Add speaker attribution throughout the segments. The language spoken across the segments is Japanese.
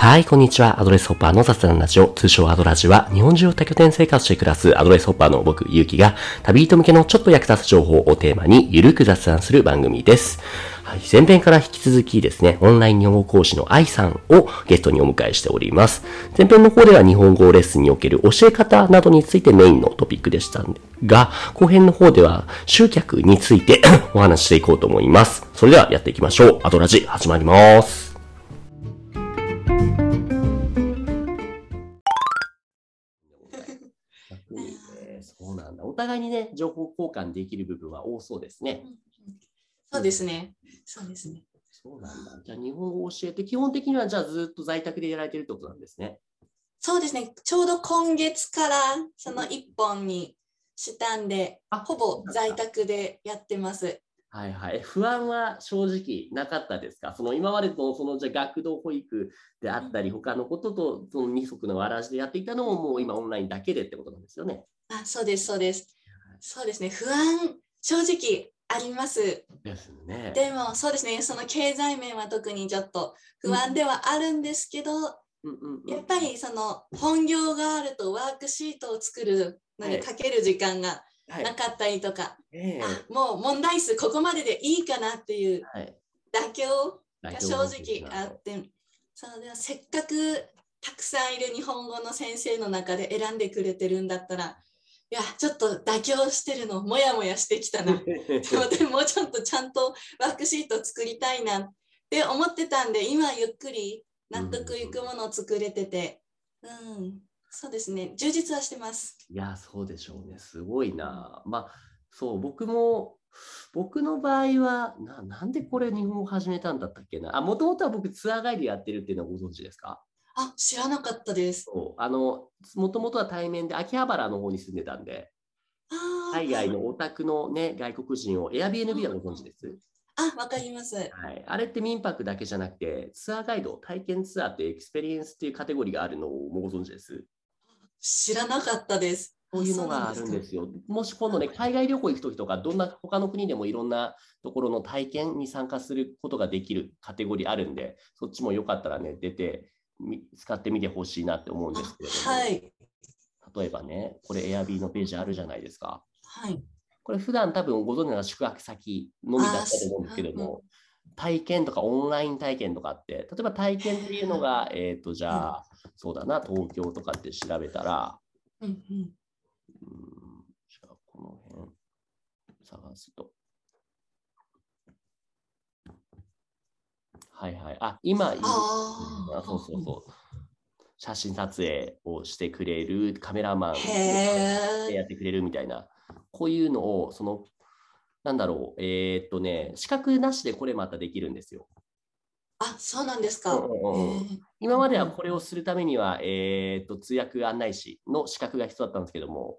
Speaker 1: はい、こんにちは。アドレスホッパーの雑談ラジオ、通称アドラジは、日本中を多拠点生活して暮らすアドレスホッパーの僕、ゆうきが、旅人向けのちょっと役立つ情報をテーマに、ゆるく雑談する番組です。はい、前編から引き続きですね、オンライン日本語講師の愛さんをゲストにお迎えしております。前編の方では日本語レッスンにおける教え方などについてメインのトピックでしたが、後編の方では集客についてお話ししていこうと思います。それではやっていきましょう。アドラジ始まります。なんだ。お互いにね、情報交換できる部分は多そうですね。
Speaker 2: そうですね。そうですね。
Speaker 1: そうなんだ。じゃあ日本語を教えて、基本的にはじゃあずっと在宅でやられてるってことなんですね。
Speaker 2: そうですね。ちょうど今月からその一本にしたんで、
Speaker 1: あ
Speaker 2: ほぼ在宅でやってます。
Speaker 1: はいはい。不安は正直なかったですか？その今までとそのじゃあ学童保育であったり、他のこととその二足のわらじでやっていたのももう今オンラインだけでってことなんですよね。
Speaker 2: あ、そうです、そうです。そうですね。不安、正直あります。
Speaker 1: ですね。
Speaker 2: でも、そうですね。その経済面は特にちょっと不安ではあるんですけど、
Speaker 1: うんうんうん
Speaker 2: やっぱりその本業があるとワークシートを作るのにかける時間が
Speaker 1: はい。
Speaker 2: なかったりとか、
Speaker 1: ええ。
Speaker 2: あもう問題数ここまででいいかなっていう
Speaker 1: はい。
Speaker 2: 妥協が正直あ
Speaker 1: っ
Speaker 2: って、そうでもせっかくたくさんいる日本語の先生の中で選んでくれてるんだったら、いや、ちょっと妥協してるの、もやもやしてきたな。でも、でももうちょっとちゃんとワークシート作りたいなって思ってたんで、今ゆっくり納得いくものを作れてて、うん、そうですね、充実はしてます。
Speaker 1: いや、そうでしょうね。すごいな。まあ、そう、僕も、僕の場合はな、なんでこれ日本語始めたんだったっけな。あ、もともとは僕ツアーガイドやってるっていうのはご存知ですか？
Speaker 2: あ、知らなかったです。
Speaker 1: そう。あの、もともとは対面で秋葉原の方に住んでたんで、海外のオタクのね、外国人を Airbnb はご存知です？
Speaker 2: あ、わかります。
Speaker 1: はい。あれって民泊だけじゃなくて、ツアーガイド、体験ツアーってエクスペリエンスっていうカテゴリーがあるのをもうご存知です？
Speaker 2: 知らなかったです。
Speaker 1: こういうのがあるんですよ。もし今度ね、海外旅行行くときとか、どんな他の国でもいろんなところの体験に参加することができるカテゴリーあるんで、そっちもよかったらね、出て、み使ってみてほしいなって思うんですけれども、
Speaker 2: はい。
Speaker 1: 例えばね、これ Airb のページあるじゃないですか。
Speaker 2: はい。
Speaker 1: これ普段多分ご存知の宿泊先のみだったと思うんですけれども、体験とかオンライン体験とかって、例えば体験っていうのが、えっ、と、じゃあ、そうだな、東京とかって調べたら、
Speaker 2: うんうん。
Speaker 1: うんじゃあ、この辺探すと。はいはい。あ、今、い
Speaker 2: あ
Speaker 1: そうそうそう。写真撮影をしてくれるカメラマン
Speaker 2: へえ。
Speaker 1: やってくれるみたいな、こういうのを、その、なんだろう、えーっとね、資格なしでこれまたできるんですよ。
Speaker 2: あ、そうなんですか。
Speaker 1: 今まではこれをするためには、えーっと、通訳案内士の資格が必要だったんですけども、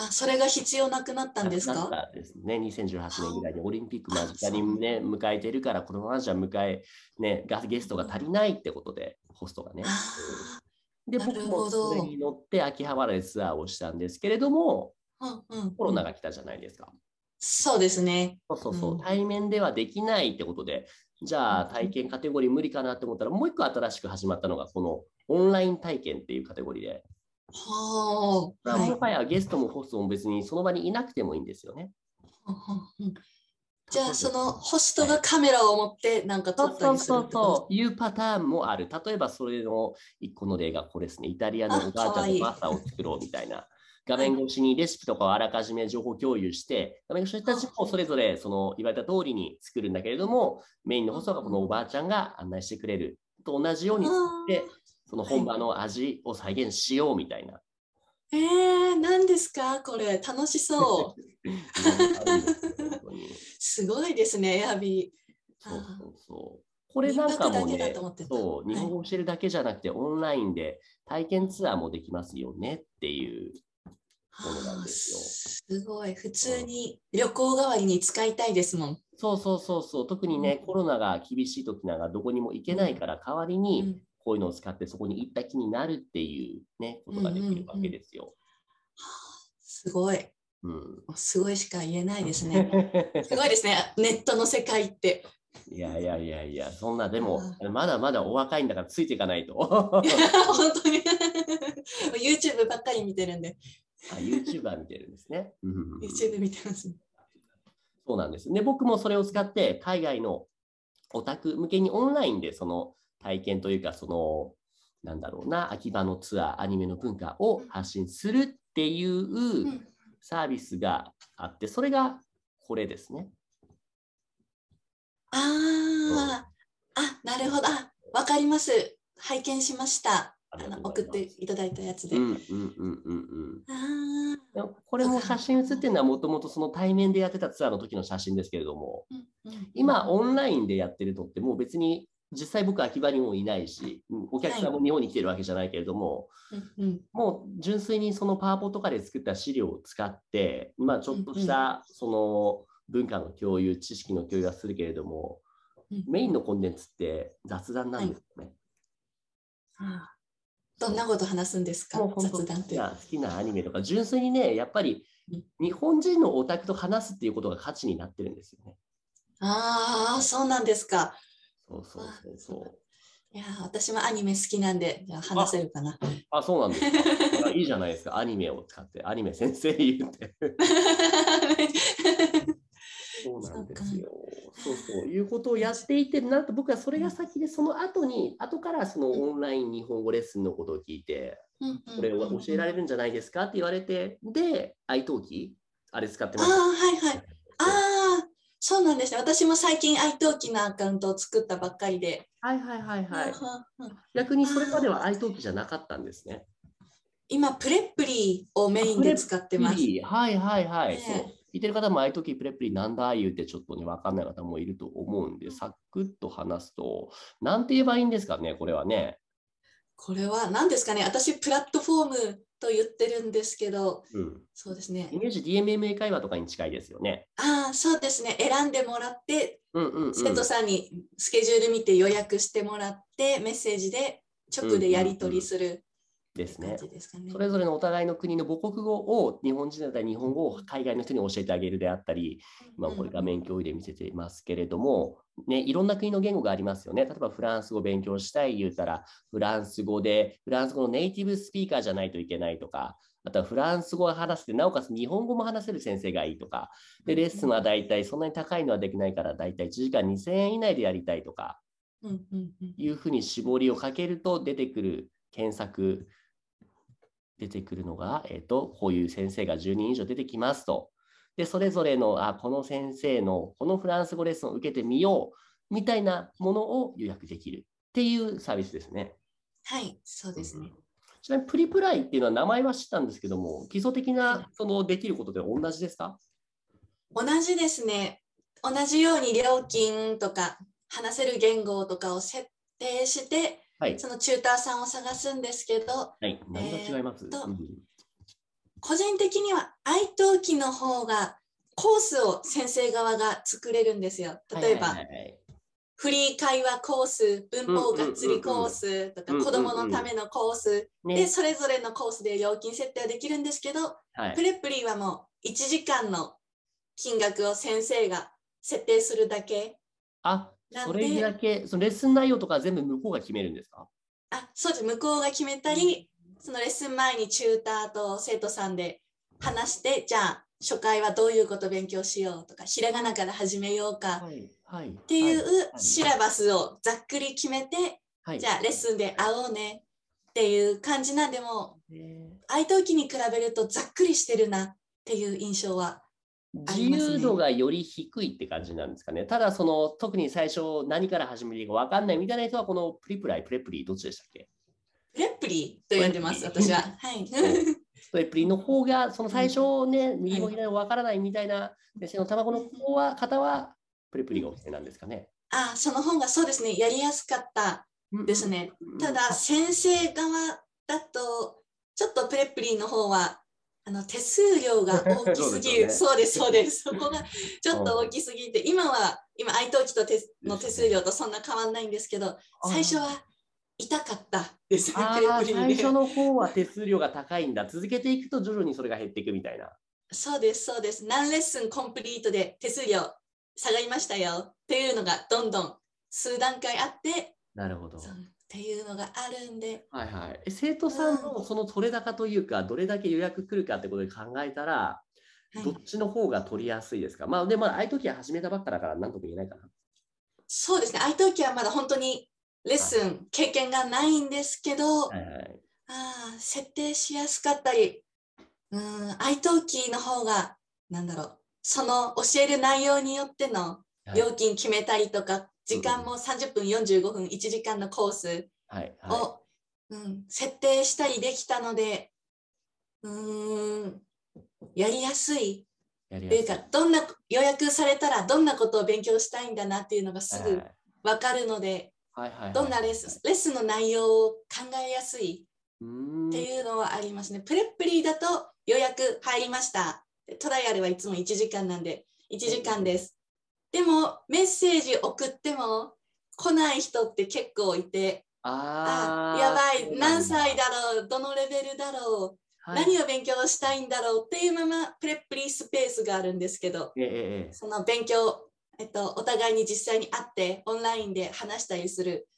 Speaker 2: あ、それが必要なくなったんです
Speaker 1: な
Speaker 2: か
Speaker 1: ったですね。2018年ぐらいにオリンピック間近にね、迎えてるから、このままじゃ迎え、ね、ガゲストが足りないってことで、ホストがね。
Speaker 2: あ
Speaker 1: で、
Speaker 2: な
Speaker 1: 僕も
Speaker 2: るほど
Speaker 1: それに乗って秋葉原でツアーをしたんですけれども、
Speaker 2: ーうんうん。
Speaker 1: コロナが来たじゃないですか。
Speaker 2: そうですね。
Speaker 1: そうそうそう、
Speaker 2: うん
Speaker 1: 対面ではできないってことで、じゃあ
Speaker 2: うん
Speaker 1: 体験カテゴリー無理かなって思ったら、もう一個新しく始まったのが、このオンライン体験っていうカテゴリーで、
Speaker 2: はあ。
Speaker 1: もはやゲストもホストも別にその場にいなくてもいいんですよね。
Speaker 2: じゃあ、そのホストがカメラを持ってなんか撮ったりすると？
Speaker 1: いうパターンもある。例えばそれの一個の例がこれですね。イタリアのおばあちゃんのパスタを作ろうみたいな。画面越しにレシピとかをあらかじめ情報共有して、画面越しの人たちもそれぞれその言われた通りに作るんだけれども、メインのホストがこのおばあちゃんが案内してくれると同じように作って、その本場の味を再現しようみたいな。
Speaker 2: えー、何ですか？これ、楽しそう。
Speaker 1: す
Speaker 2: ごいですね、エアビー。
Speaker 1: そうそうそう。これなんかもね
Speaker 2: だと思って、た
Speaker 1: そう、
Speaker 2: はい
Speaker 1: 日本語を教えるだけじゃなくて、オンラインで体験ツアーもできますよねっていう。そうなんです
Speaker 2: すごい。普通に旅行代わりに使いたいですもん。
Speaker 1: そうそうそうそう。特にね、
Speaker 2: うん
Speaker 1: コロナが厳しい時なんかどこにも行けないから、代わり
Speaker 2: う
Speaker 1: に
Speaker 2: ん
Speaker 1: こういうのを使ってそこに行った気になるっていうね、ことができるわけですよ。
Speaker 2: すごい。
Speaker 1: うん。
Speaker 2: すごいしか言えないですね。すごいですね。ネットの世界って。
Speaker 1: いやいやいやいや、そんな、でも、まだまだお若いんだからついていかないと。
Speaker 2: 本当に YouTube ばっかり見てるんで。
Speaker 1: あ、YouTuber 見てるんですね。
Speaker 2: YouTube 見てます。
Speaker 1: そうなんです。で、僕もそれを使って、海外のオタク向けにオンラインでその体験というか、その、なんだろうな、秋葉のツアー、アニメの文化を発信するっていうサービスがあって、それがこれですね。
Speaker 2: ああ、あ、なるほど。あ、わかります。拝見しました。あの送っていただいたやつで。
Speaker 1: うんうんうんうんうん。
Speaker 2: あ
Speaker 1: でもこれも写真写ってるのはもともとその対面でやってたツアーの時の写真ですけれども、
Speaker 2: ーうんうん。
Speaker 1: 今オンラインでやってるとってもう別に実際僕秋葉にもいないし、うんお客さんも日本に来てるわけじゃないけれども、
Speaker 2: うんうん。
Speaker 1: もう純粋にそのパワポとかで作った資料を使って、まあちょっとしたその文化の共有、知識の共有はするけれども、
Speaker 2: うん。
Speaker 1: メインのコンテンツって雑談なんですよね。
Speaker 2: あーどんなこと話すんですか？雑談って。
Speaker 1: 好きな好きなアニメとか、純粋にね、やっぱり
Speaker 2: うん
Speaker 1: 日本人のオタクと話すっていうことが価値になってるんですよね。
Speaker 2: ああ、そうなんですか。
Speaker 1: そうそうそうそう。
Speaker 2: いやー、私もアニメ好きなんで、じゃあ話せるかな。
Speaker 1: あ、そうなんですか。あいいじゃないですか。アニメを使って、アニメ先生言って。そうなんですよ。そうそう。いうことをやっていて、なんと僕はそれが先で、その後に、後からそのオンライン日本語レッスンのことを聞いて、これを教えられるんじゃないですかって言われて、で、iTalki、あれ使って
Speaker 2: ああ、
Speaker 1: ます。
Speaker 2: はいはい。ああ、そうなんですね。私も最近 iTalki のアカウントを作ったばっかりで。
Speaker 1: はいはいはいはい。逆にそれまでは iTalki じゃなかったんですね。
Speaker 2: 今、 Preply をメインで使ってます。
Speaker 1: はいはいはい。
Speaker 2: ね
Speaker 1: そう聞いてる方も、ああいう時 Preply なんだ言うてちょっとね、わかんない方もいると思うんで、サクッと話すと、なんて言えばいいんですかね、これはね。
Speaker 2: これは何ですかね私、プラットフォームと言ってるんですけど、
Speaker 1: うん。
Speaker 2: そうですね
Speaker 1: イ。メージ DMMA 会話とかに近いですよね。
Speaker 2: ああ、そうですね。選んでもらって、
Speaker 1: うんうん、うん。
Speaker 2: 生徒さんにスケジュール見て予約してもらって、メッセージで直でやり取りする
Speaker 1: ですね。
Speaker 2: すかね。
Speaker 1: それぞれのお互いの国の母国語を日本人だったら日本語を海外の人に教えてあげるであったり、まあ、これ画面共有で見せていますけれども、ね、いろんな国の言語がありますよね。例えばフランス語勉強したい言うたら、フランス語で、フランス語のネイティブスピーカーじゃないといけないとか、あとはフランス語を話せて、なおかつ日本語も話せる先生がいいとか、で、レッスンは大体そんなに高いのはできないから、大体1時間2000円以内でやりたいとか、いうふうに絞りをかけると出てくる検索、出てくるのが、えっ、と、こういう先生が10人以上出てきますと。で、それぞれの、あ、この先生の、このフランス語レッスンを受けてみよう、みたいなものを予約できるっていうサービスですね。
Speaker 2: はい、そうですね。
Speaker 1: ちなみにプリプライっていうのは名前は知ったんですけども、基礎的なそのできることで同じですか？
Speaker 2: 同じですね。同じように料金とか話せる言語とかを設定して、
Speaker 1: はい。
Speaker 2: そのチューターさんを探すんですけど、
Speaker 1: はい。何が違います、
Speaker 2: えー個人的には iTalki の方がコースを先生側が作れるんですよ。例えば、フリー会話コース、文法がっつりコースとか、子供のためのコース、
Speaker 1: ね
Speaker 2: で、それぞれのコースで料金設定はできるんですけど、
Speaker 1: はい
Speaker 2: プレプリはもう1時間の金額を先生が設定するだけ。
Speaker 1: あ、それだけ、そのレッスン内容とか全部向こうが決めるんですか？
Speaker 2: あ、そうです。向こうが決めたり、そのレッスン前にチューターと生徒さんで話して、じゃあ初回はどういうことを勉強しようとか、ひらがなから始めようか。
Speaker 1: っ
Speaker 2: っていう
Speaker 1: はい
Speaker 2: シラバスをざっくり決めて、
Speaker 1: はい、
Speaker 2: じゃあレッスンで会おうねっていう感じなんでも、
Speaker 1: え
Speaker 2: 愛登記に比べるとざっくりしてるなっていう印象は。
Speaker 1: ー自由度がより低いって感じなんですかね。ただ、その特に最初何から始めていいか分かんないみたいな人は、このプリプライ、プレプリ、どっちでしたっけ？
Speaker 2: プレプリと呼んでます、私は。はい。
Speaker 1: プレプリの方が、その最初ね、右も左も分からないみたいな、目線の卵の方は、方は、プレプリがおすすめなんですかね。
Speaker 2: あ、その方がそうですね、やりやすかったですね。
Speaker 1: うん。
Speaker 2: ただ、先生側だと、ちょっとプレプリの方は、あの手数料が 大きすぎる。
Speaker 1: そ
Speaker 2: そうです、そうです。そこがちょっと大きすぎて、今は、今、愛登記と手の手数料とそんな変わんないんですけど、最初は痛かったですね。
Speaker 1: 最初の方は手数料が高いんだ。続けていくと徐々にそれが減っていくみたいな。
Speaker 2: そうです、そうです。何レッスンコンプリートで手数料下がりましたよっていうのがどんどん数段階あって
Speaker 1: なるほど。
Speaker 2: っていうのがあるんで
Speaker 1: はいはい。え生徒さんのその取れ高というか、どれだけ予約来るかってことで考えたら、
Speaker 2: はい
Speaker 1: どっちの方が取りやすいですか？まあ、でも、ああいう時は始めたばっかだから、なんとも言えないかな。
Speaker 2: そうですね、愛登記はまだ本当にレッスン、経験がないんですけど、
Speaker 1: はいはい。
Speaker 2: あー設定しやすかったり、うん、愛登記の方が、なんだろう、その教える内容によっての
Speaker 1: はい
Speaker 2: 料金決めたりとか、時間も30分、45分、1時間のコース。を、うん、設定したりできたので、うーん、やりやすいというかどんな予約されたらどんなことを勉強したいんだなっていうのがすぐわかるので、
Speaker 1: はいはいはい。
Speaker 2: どんなレッスン、レッスンの内容を考えやすいっていうのはありますね。 Preply だと予約入りました。でトライアルはいつも1時間なんで、1時間です。でも、メッセージ送っても来ない人って結構いて、あ
Speaker 1: あー
Speaker 2: やばい、何歳だろう、どのレベルだろう、
Speaker 1: はい。
Speaker 2: 何を勉強したいんだろうっていうまま Preply Space があるんですけど、
Speaker 1: ええええ
Speaker 2: その勉強、えっと、お互いに実際に会ってオンラインで話したりする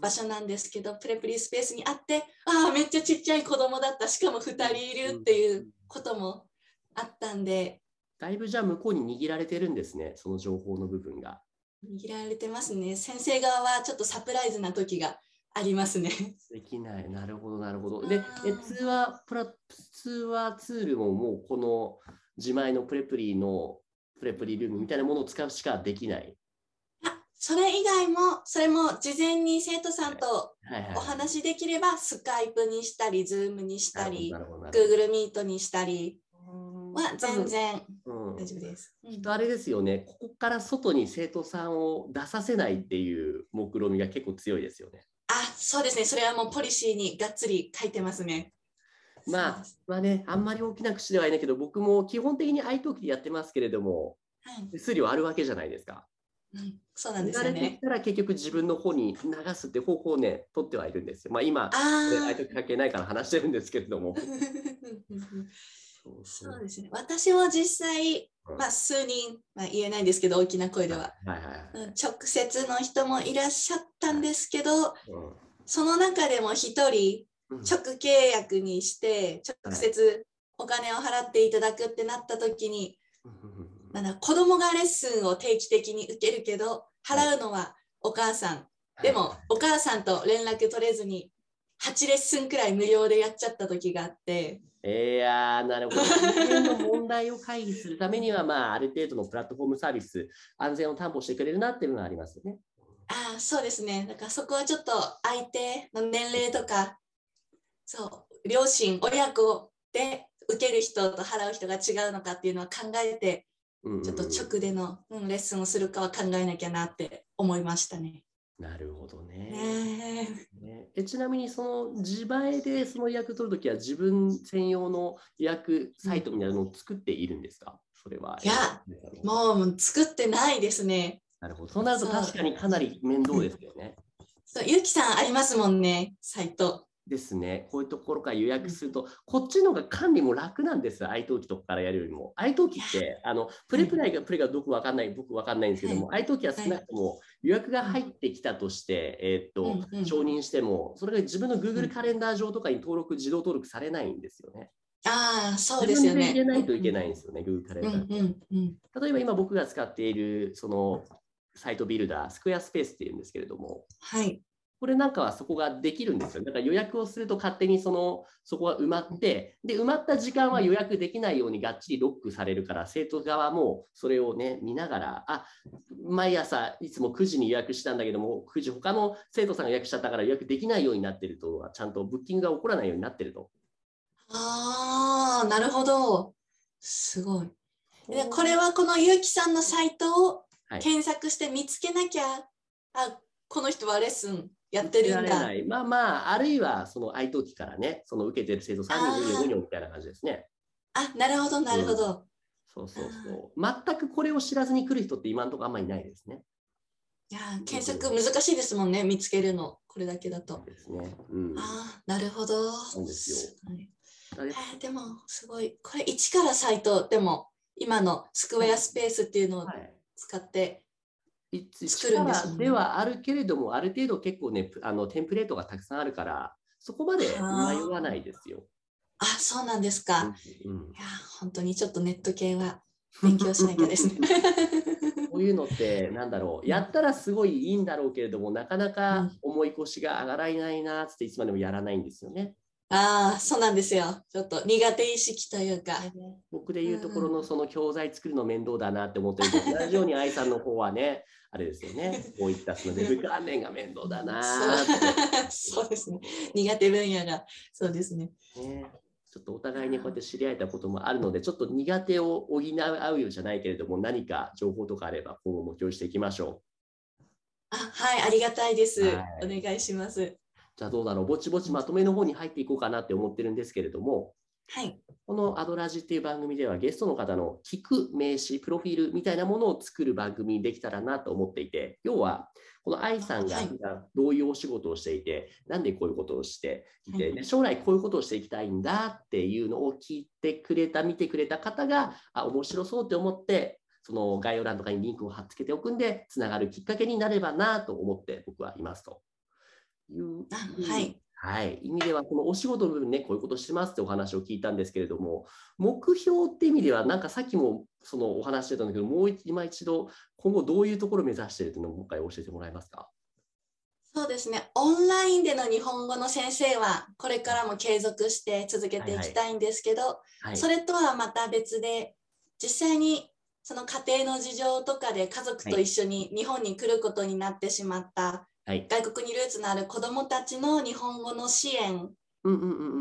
Speaker 2: 場所なんですけど、プレプリスペースにあって、ああ、めっちゃちっちゃい子供だった、しかも2人いるっていうこともあったんで、
Speaker 1: だいぶじゃあ向こうに握られてるんですね、その情報の部分が。
Speaker 2: 握られてますね。先生側はちょっとサプライズな時がありますね。
Speaker 1: できない。なるほど、なるほど。で、通話プラ、通話ツールももうこの自前の Preply の Preply ルームみたいなものを使うしかできない。
Speaker 2: あそれ以外も、それも事前に生徒さんと。お話できれば、 Skype にしたり、 Zoom にしたり。Google Meet にしたりは全然
Speaker 1: うん
Speaker 2: 大丈夫です。うん
Speaker 1: きっとあれですよね、ここから外に生徒さんを出させないっていう目論みが結構強いですよね。
Speaker 2: あ、そうですね。それはもうポリシーにがっつり書いてますね。
Speaker 1: まあまあね、あんまり大きな口ではないけど、僕も基本的に iTalk でやってますけれども、
Speaker 2: はい
Speaker 1: 手数料あるわけじゃないですか。
Speaker 2: うん、そうなんですよね。
Speaker 1: たら結局自分の方に流すって方法をね、取ってはいるんですよ。まあ今、
Speaker 2: あ
Speaker 1: iTalk 関係ないから話してるんですけれども。
Speaker 2: あ。
Speaker 1: そう
Speaker 2: そうですね。私も実際、
Speaker 1: うん
Speaker 2: まあ、数人、まあ、言えないんですけど、大きな声では、
Speaker 1: はいはいはい。
Speaker 2: うん直接の人もいらっしゃったんですけど、
Speaker 1: うん
Speaker 2: その中でも一人、
Speaker 1: うん
Speaker 2: 直契約にして、直接お金を払っていただくってなった時に、なんだ子供がレッスンを定期的に受けるけど、払うのはお母さん。でも、お母さんと連絡取れずに、8レッスンくらい無料でやっちゃった時があって、
Speaker 1: いやー、なるほど。人間の問題を回避するためには、まあ、ある程度のプラットフォームサービス、安全を担保してくれるなっていうのがありますよね。
Speaker 2: ああ、そうですね。だからそこはちょっと相手の年齢とか、そう、両親、親子で受ける人と払う人が違うのかっていうのは考えて、ちょっと直での、うん、レッスンをするかは考えなきゃなって思いましたね。
Speaker 1: なるほどね。
Speaker 2: ね
Speaker 1: ねえちなみに、その自前でその予約取るときは、自分専用の予約サイトみたいなのを作っているんですか、それは。
Speaker 2: いやもう作ってないですね。
Speaker 1: なるほど。そうなると確かにかなり面倒ですよね。
Speaker 2: そうゆきさんありますもんね、サイト。
Speaker 1: ですね。こういうところから予約すると、こっちの方が管理も楽なんですよ。iTalki とかからやるよりも。iTalki って、あの、プレプライがプレがどこわかんない、僕わかんないんですけども、iTalki は少なくとも予約が入ってきたとして、えーっと、
Speaker 2: うんうん
Speaker 1: 承認しても、それが自分の
Speaker 2: う
Speaker 1: Google
Speaker 2: ん
Speaker 1: カレンダー上とかに登録、自動登録されないんですよね。
Speaker 2: ああ、そうで
Speaker 1: 自
Speaker 2: すよね。
Speaker 1: 分で入れないといけないんですよね、Google カレンダー。
Speaker 2: うんうんうん。
Speaker 1: 例えば今僕が使っている、その、サイトビルダー、スクエアスペースっていうんですけれども、
Speaker 2: はい。
Speaker 1: これなんかはそこができるんですよ。だから予約をすると勝手にそのそこが埋まって、で、埋まった時間は予約できないようにがっちりロックされるから、生徒側もそれをね、見ながら、あ、毎朝いつも9時に予約したんだけども、9時他の生徒さんが予約しちゃったから予約できないようになってると、ちゃんとブッキングが起こらないようになってると。
Speaker 2: ああ、なるほど。すごい。でこれはこのゆうきさんのサイトを
Speaker 1: はい
Speaker 2: 検索して見つけなきゃ、あこの人はレッスンやってるんだ。
Speaker 1: まあまあ、あるいはその iTalki からね、その受けてる生徒3人、4人、5人みたいな感じですね。
Speaker 2: あ、なるほど、なるほど。
Speaker 1: そうそうそう。全くこれを知らずに来る人って今のところあんまりいないですね。
Speaker 2: いやー、検索難しいですもんね、見つけるの。これだけだと。
Speaker 1: ですね。うん。
Speaker 2: ああ、なるほど。
Speaker 1: そうですよ
Speaker 2: すごいえーでも、すごい。これ、一からサイト、でも、今のスクエアスペースっていうのを
Speaker 1: はい
Speaker 2: 使って
Speaker 1: 一
Speaker 2: 作るんですよね。
Speaker 1: 力ではあるけれども、ある程度結構ね、プあのテンプレートがたくさんあるから、そこまで迷わないですよ。
Speaker 2: あそうなんですか、
Speaker 1: うんうん。
Speaker 2: いや本当にちょっとネット系は勉強しなきゃですね。
Speaker 1: こういうのって、なんだろう、やったらすごいいいんだろうけれども、なかなか重い腰が上がらないなって、いつまでもやらないんですよね。
Speaker 2: ああそうなんですよ。ちょっと苦手意識というか。
Speaker 1: 僕で言うところのその教材作るの面倒だなって思ってるけど、同じように愛さんの方はね、あれですよね、こういったそのウェブ関連が面倒だな。
Speaker 2: そうですね。苦手分野がそうですね。
Speaker 1: ね、ちょっとお互いにこうやって知り合えたこともあるので、ちょっと苦手を補う合うようじゃないけれども、何か情報とかあれば、今後も共有していきましょ
Speaker 2: あはいありがたいです、
Speaker 1: はい。
Speaker 2: お願いします。
Speaker 1: う。じゃあどうだろう、ぼちぼちまとめの方に入っていこうかなって思ってるんですけれども、
Speaker 2: はい。
Speaker 1: このアドラジっていう番組ではゲストの方の聞く名詞、プロフィールみたいなものを作る番組にできたらなと思っていて、要は、この愛さんがどういうお仕事をしていて、なんでこういうことをしていて、
Speaker 2: はい。
Speaker 1: で将来こういうことをしていきたいんだっていうのを聞いてくれた、見てくれた方が、あ、面白そうって思って、その概要欄とかにリンクを貼っつけておくんで、つながるきっかけになればなと思って僕はいますという。
Speaker 2: あはい。
Speaker 1: はい、意味では、このお仕事の部分ね、こういうことしてますってお話を聞いたんですけれども、目標って意味では、なんかさっきもそのお話してたんだけど、もう一今一度、今後どういうところを目指しているというのをもう一回教えてもらえますか？
Speaker 2: そうですね。オンラインでの日本語の先生はこれからも継続して続けていきたいんですけど、
Speaker 1: はい、
Speaker 2: それとはまた別で実際にその家庭の事情とかで家族と一緒に日本に来ることになってしまった
Speaker 1: はい、
Speaker 2: 外国にルーツのある子どもたちの日本語の支援っ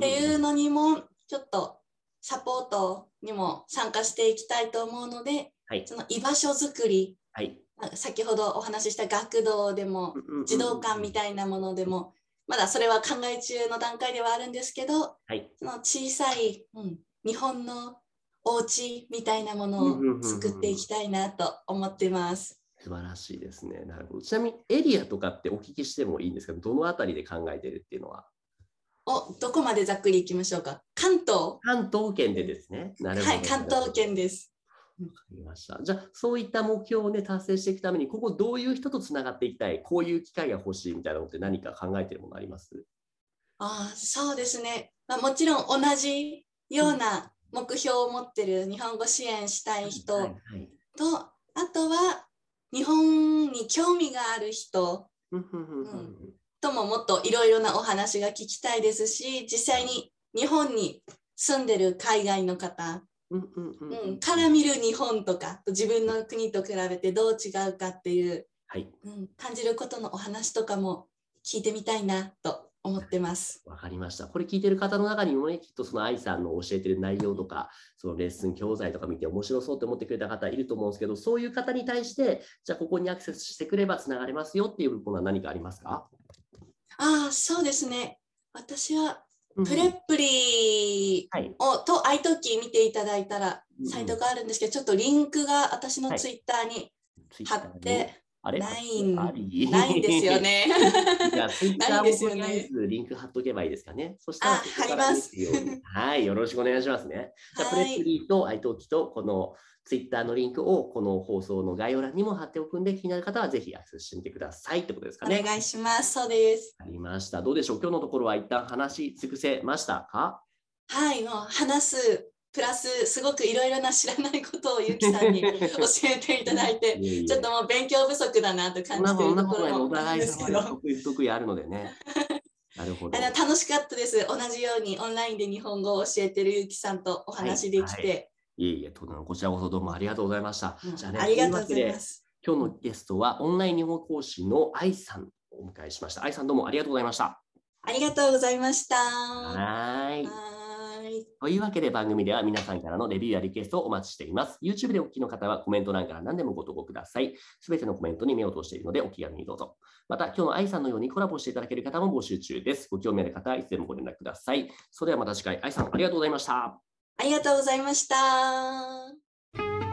Speaker 2: ていうのにもちょっとサポートにも参加していきたいと思うので
Speaker 1: はい、
Speaker 2: その居場所づくり
Speaker 1: はい、
Speaker 2: あ先ほどお話しした学童でも児童館み
Speaker 1: い
Speaker 2: たいなものでもまだそれは考え中の段階ではあるんですけど
Speaker 1: はい、
Speaker 2: その小さい、うん、日本のお家みたいなものを作っていきたいなと思ってます。
Speaker 1: 素晴らしいですね。なるほど。ちなみにエリアとかってお聞きしてもいいんですけど、どのあたりで考えてるっていうのは？
Speaker 2: おどこまでざっくりいきましょうか？関東
Speaker 1: 関東圏でですね。なるほど。
Speaker 2: はい、関東圏です。
Speaker 1: わかりました。じゃあ、そういった目標をね、達成していくために、ここどういう人とつながっていきたい、こういう機会が欲しいみたいなのって何か考えてるものあります？
Speaker 2: あそうですね、まあ、もちろん同じような目標を持ってる日本語支援したい人と、
Speaker 1: はいはい
Speaker 2: あとは日本に興味がある人
Speaker 1: うん
Speaker 2: とももっといろいろなお話が聞きたいですし実際に日本に住んでる海外の方、
Speaker 1: うんうん
Speaker 2: から見る日本とか自分の国と比べてどう違うかっていう、
Speaker 1: はい。
Speaker 2: うん、感じることのお話とかも聞いてみたいなと思ってます。
Speaker 1: わかりました。これ聞いてる方の中にもね、きっとその愛さんの教えてる内容とか、そのレッスン教材とか見て面白そうって思ってくれた方いると思うんですけど、そういう方に対して、じゃあここにアクセスしてくればつながれますよっていうものは何かありますか？
Speaker 2: ああそうですね私は
Speaker 1: うん
Speaker 2: プレップリ
Speaker 1: はい。
Speaker 2: をと iTalki 見ていただいたら
Speaker 1: うん
Speaker 2: サイトがあるんですけどちょっとリンクが私の
Speaker 1: はい
Speaker 2: ツイッターに貼って
Speaker 1: あれ
Speaker 2: ないん
Speaker 1: あり？
Speaker 2: ないんですよ。ね。
Speaker 1: じゃあ、ツイッターもとりあえずリンク貼っとけばいいですかね。そしたら
Speaker 2: 貼ります
Speaker 1: はい、よろしくお願いしますね。じゃあ、プ
Speaker 2: はい
Speaker 1: レスリーとアイトーキとこのツイッターのリンクをこの放送の概要欄にも貼っておくんで、気になる方はぜひアクセスしてみてくださいってことですか
Speaker 2: お
Speaker 1: ね。
Speaker 2: 願いします。そうです。
Speaker 1: ありました。どうでしょう？今日のところは一旦話し尽くせましたか？
Speaker 2: はい、もう話すプラスすごくいろいろな知らないことをゆきさんに教えていただいて、ちょっともう勉強不足だなと感じている
Speaker 1: と
Speaker 2: ころもあるんですけど。
Speaker 1: 得意不得意あるのでね。なるほど。
Speaker 2: 楽しかったです。同じようにオンラインで日本語を教えてるゆきさんとお話でき
Speaker 1: はい
Speaker 2: て、
Speaker 1: いえいえ、とこちらこそどうもありがとうございました。
Speaker 2: うん
Speaker 1: じゃあね、
Speaker 2: ありがとうござ
Speaker 1: とい
Speaker 2: ます。
Speaker 1: 今日のゲストはオンライン日本語講師の愛さんをお迎えしました。愛さんどうもありがとうございました。
Speaker 2: ありがとうございました。はい。
Speaker 1: というわけで番組では皆さんからのレビューやリクエストをお待ちしています。YouTube でお聞きの方はコメント欄から何でもご投稿ください。すべてのコメントに目を通しているのでお気軽にどうぞ。また今日の愛さんのようにコラボしていただける方も募集中です。ご興味ある方はいつでもご連絡ください。それではまた次回、愛さんありがとうございました。
Speaker 2: ありがとうございました。